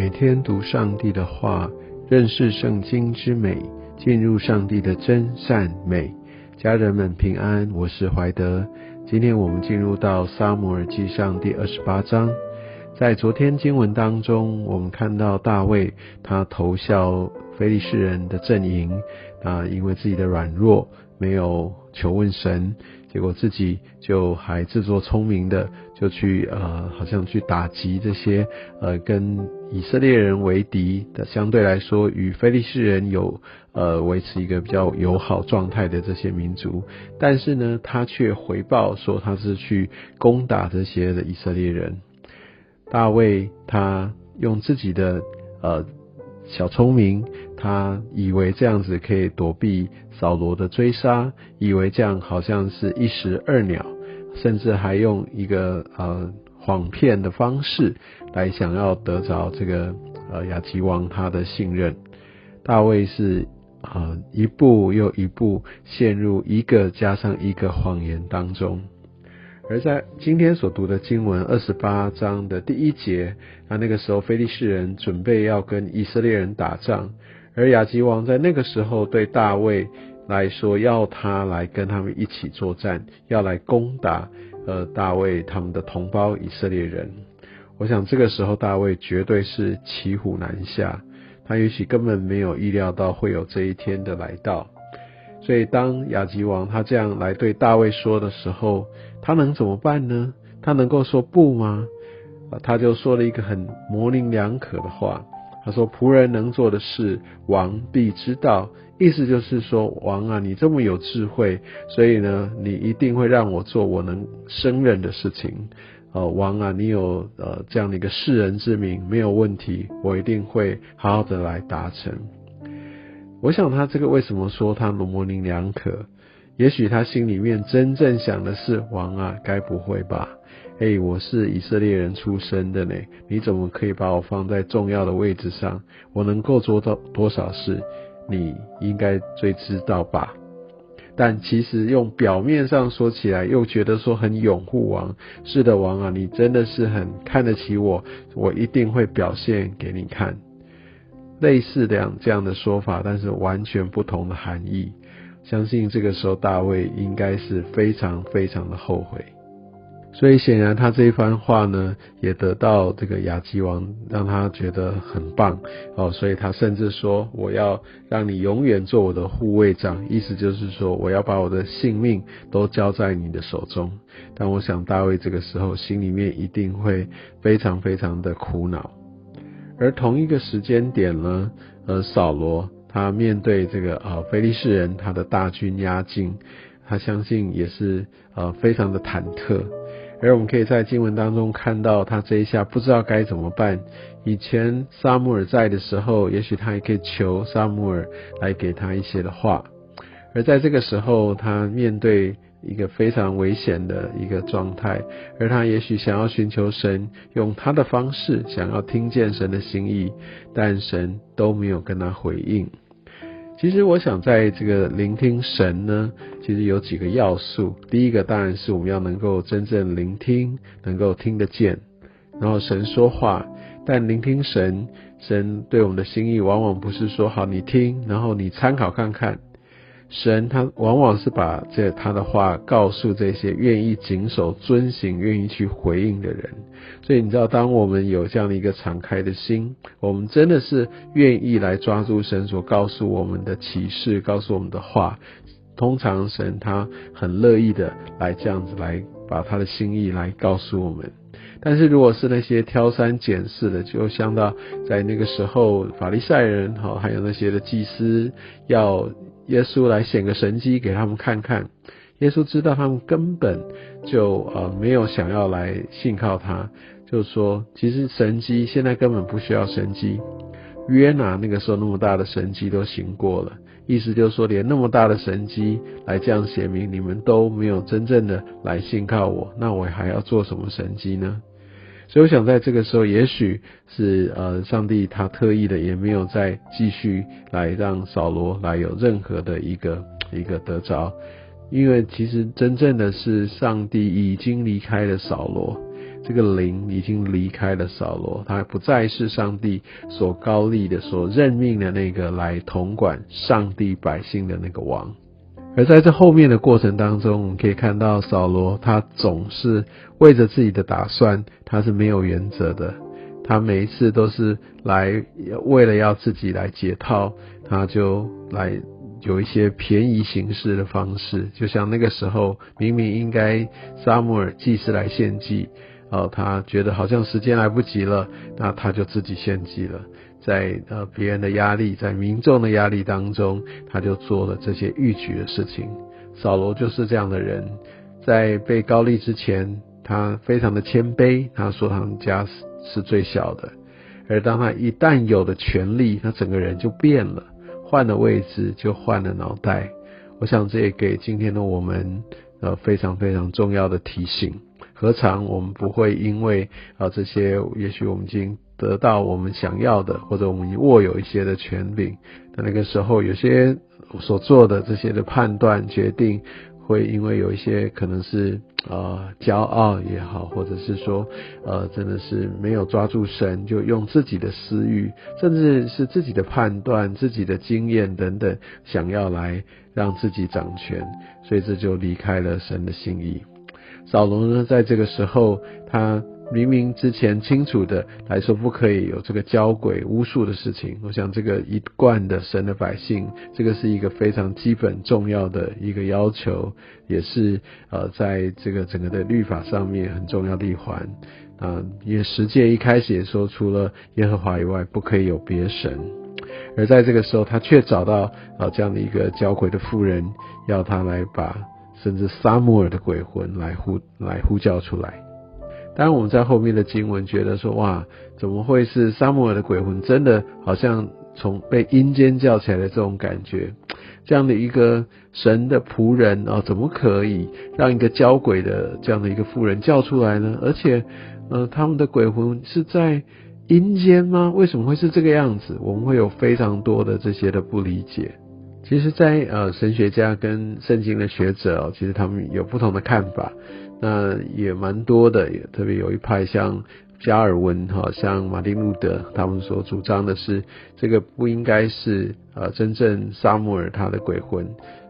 每天读上帝的话，认识圣经之美，进入上帝的真善美。家人们平安，我是怀德。今天我们进入到撒母耳记上第二十八章。在昨天经文当中，我们看到大卫他投效非利士人的阵营啊，因为自己的软弱，没有求问神。结果自己就还自作聪明的就去呃，好像去打击这些呃跟以色列人为敌的，相对来说与非利士人有呃维持一个比较友好状态的这些民族，但是呢，他却回报说他是去攻打这些的以色列人。大卫他用自己的呃。小聪明，他以为这样子可以躲避扫罗的追杀，以为这样好像是一石二鸟，甚至还用一个呃谎骗的方式来想要得着这个呃亚吉王他的信任。大卫是啊一步又一步陷入一个加上一个谎言当中。而在今天所读的经文二十八章的第一节，那那个时候非利士人准备要跟以色列人打仗，而亚吉王在那个时候对大卫来说，要他来跟他们一起作战，要来攻打呃大卫他们的同胞以色列人。我想这个时候大卫绝对是骑虎难下，他也许根本没有意料到会有这一天的来到。所以，当亚吉王他这样来对大卫说的时候，他能怎么办呢？他能够说不吗？他就说了一个很模棱两可的话。说：“仆人能做的事，王必知道。”意思就是说，王啊，你这么有智慧，所以呢，你一定会让我做我能胜任的事情。呃，王啊，你有呃这样的一个世人之名，没有问题，我一定会好好的来达成。我想他这个为什么说他模棱两可？也许他心里面真正想的是：王啊，该不会吧？哎，我是以色列人出身的呢，你怎么可以把我放在重要的位置上？我能够做到多少事，你应该最知道吧？但其实用表面上说起来，又觉得说很拥护王。是的，王啊，你真的是很看得起我，我一定会表现给你看。类似这样这样的说法，但是完全不同的含义。相信这个时候大卫应该是非常非常的后悔。所以显然他这一番话呢，也得到这个亚基王让他觉得很棒哦。所以他甚至说：“我要让你永远做我的护卫长。”意思就是说，我要把我的性命都交在你的手中。但我想大卫这个时候心里面一定会非常非常的苦恼。而同一个时间点呢，呃，扫罗他面对这个呃菲利士人，他的大军压境，他相信也是呃非常的忐忑。而我们可以在经文当中看到，他这一下不知道该怎么办。以前撒母耳在的时候，也许他也可以求撒母耳来给他一些的话，而在这个时候，他面对。一个非常危险的一个状态，而他也许想要寻求神，用他的方式想要听见神的心意，但神都没有跟他回应。其实我想在这个聆听神呢，其实有几个要素。第一个当然是我们要能够真正聆听，能够听得见，然后神说话。但聆听神，神对我们的心意，往往不是说好你听，然后你参考看看。神他往往是把这他的话告诉这些愿意谨守遵行、愿意去回应的人。所以你知道，当我们有这样的一个敞开的心，我们真的是愿意来抓住神所告诉我们的启示、告诉我们的话。通常神他很乐意的来这样子来把他的心意来告诉我们。但是如果是那些挑三拣四的，就像到在那个时候法利赛人哈，还有那些的祭司要。耶稣来显个神迹给他们看看，耶稣知道他们根本就呃没有想要来信靠他，就说其实神迹现在根本不需要神迹，约拿那个时候那么大的神迹都行过了，意思就是说连那么大的神迹来这样写明你们都没有真正的来信靠我，那我还要做什么神迹呢？所以我想，在这个时候，也许是呃，上帝他特意的也没有再继续来让扫罗来有任何的一个一个得着，因为其实真正的是上帝已经离开了扫罗，这个灵已经离开了扫罗，他不再是上帝所高立的、所任命的那个来统管上帝百姓的那个王。而在这后面的过程当中，我们可以看到扫罗他总是为着自己的打算，他是没有原则的。他每一次都是来为了要自己来解套，他就来有一些便宜行事的方式。就像那个时候，明明应该撒母耳祭司来献祭，哦，他觉得好像时间来不及了，那他就自己献祭了。在呃别人的压力，在民众的压力当中，他就做了这些逾矩的事情。扫罗就是这样的人，在被高丽之前，他非常的谦卑，他说他们家是是最小的。而当他一旦有了权力，他整个人就变了，换了位置就换了脑袋。我想这也给今天的我们呃非常非常重要的提醒。何尝我们不会因为啊这些，也许我们已经得到我们想要的，或者我们已握有一些的权柄，但那个时候有些所做的这些的判断决定，会因为有一些可能是呃骄傲也好，或者是说呃真的是没有抓住神，就用自己的私欲，甚至是自己的判断、自己的经验等等，想要来让自己掌权，所以这就离开了神的心意。扫罗呢，在这个时候，他明明之前清楚的来说，不可以有这个交鬼巫术的事情。我想，这个一贯的神的百姓，这个是一个非常基本重要的一个要求，也是呃，在这个整个的律法上面很重要的一环。啊，也十诫一开始也说，除了耶和华以外，不可以有别神。而在这个时候，他却找到啊这样的一个交鬼的妇人，要他来把。甚至撒母耳的鬼魂来呼来呼叫出来。当然，我们在后面的经文觉得说，哇，怎么会是撒母耳的鬼魂？真的好像从被阴间叫起来的这种感觉。这样的一个神的仆人啊，怎么可以让一个交鬼的这样的一个妇人叫出来呢？而且，呃，他们的鬼魂是在阴间吗？为什么会是这个样子？我们会有非常多的这些的不理解。其实，在呃神学家跟圣经的学者哦，其实他们有不同的看法，那也蛮多的，也特别有一派像加尔文哈，像马丁路德，他们所主张的是这个不应该是呃真正沙姆尔他的鬼魂，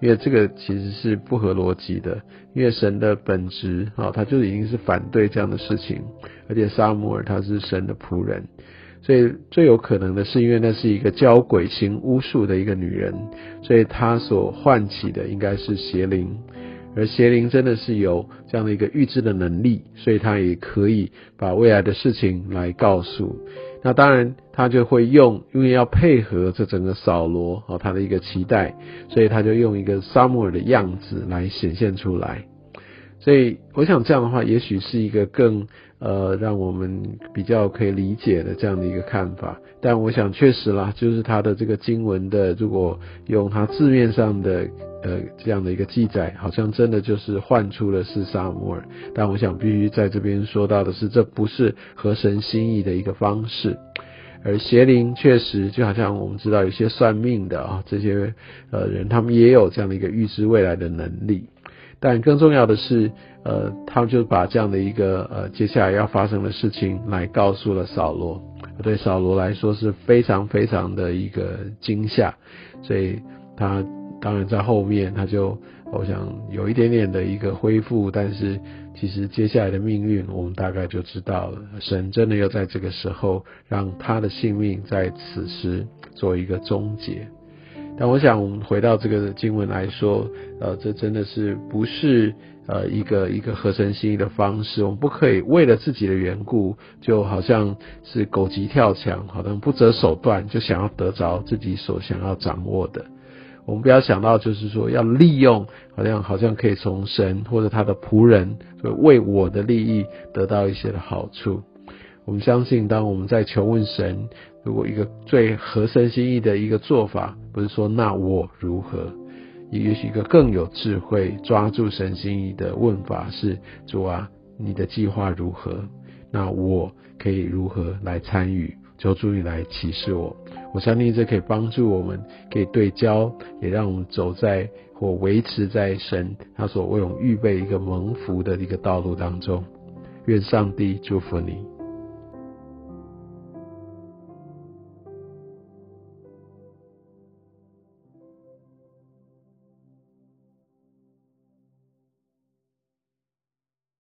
因为这个其实是不合逻辑的，因为神的本质啊，他就已经是反对这样的事情，而且沙姆尔他是神的仆人。所以最有可能的是，因为那是一个教鬼行巫术的一个女人，所以她所唤起的应该是邪灵，而邪灵真的是有这样的一个预知的能力，所以她也可以把未来的事情来告诉。那当然，他就会用，因为要配合这整个扫罗和他的一个期待，所以他就用一个撒母耳的样子来显现出来。所以我想这样的话，也许是一个更呃让我们比较可以理解的这样的一个看法。但我想确实啦，就是他的这个经文的，如果用他字面上的呃这样的一个记载，好像真的就是唤出了是萨摩尔。但我想必须在这边说到的是，这不是合神心意的一个方式。而邪灵确实就好像我们知道有些算命的啊这些呃人，他们也有这样的一个预知未来的能力。但更重要的是，呃，他们就把这样的一个呃接下来要发生的事情来告诉了扫罗，对扫罗来说是非常非常的一个惊吓，所以他当然在后面他就我想有一点点的一个恢复，但是其实接下来的命运我们大概就知道了，神真的要在这个时候让他的性命在此时做一个终结。但我想，我们回到这个经文来说，呃，这真的是不是呃一个一个合成心意的方式？我们不可以为了自己的缘故，就好像是狗急跳墙，好像不择手段，就想要得着自己所想要掌握的。我们不要想到，就是说要利用，好像好像可以从神或者他的仆人，为我的利益得到一些的好处。我们相信，当我们在求问神。如果一个最合神心意的一个做法，不是说那我如何，也许一个更有智慧抓住神心意的问法是：主啊，你的计划如何？那我可以如何来参与？求主你来启示我。我相信这可以帮助我们，可以对焦，也让我们走在或维持在神他所为我们预备一个蒙福的一个道路当中。愿上帝祝福你。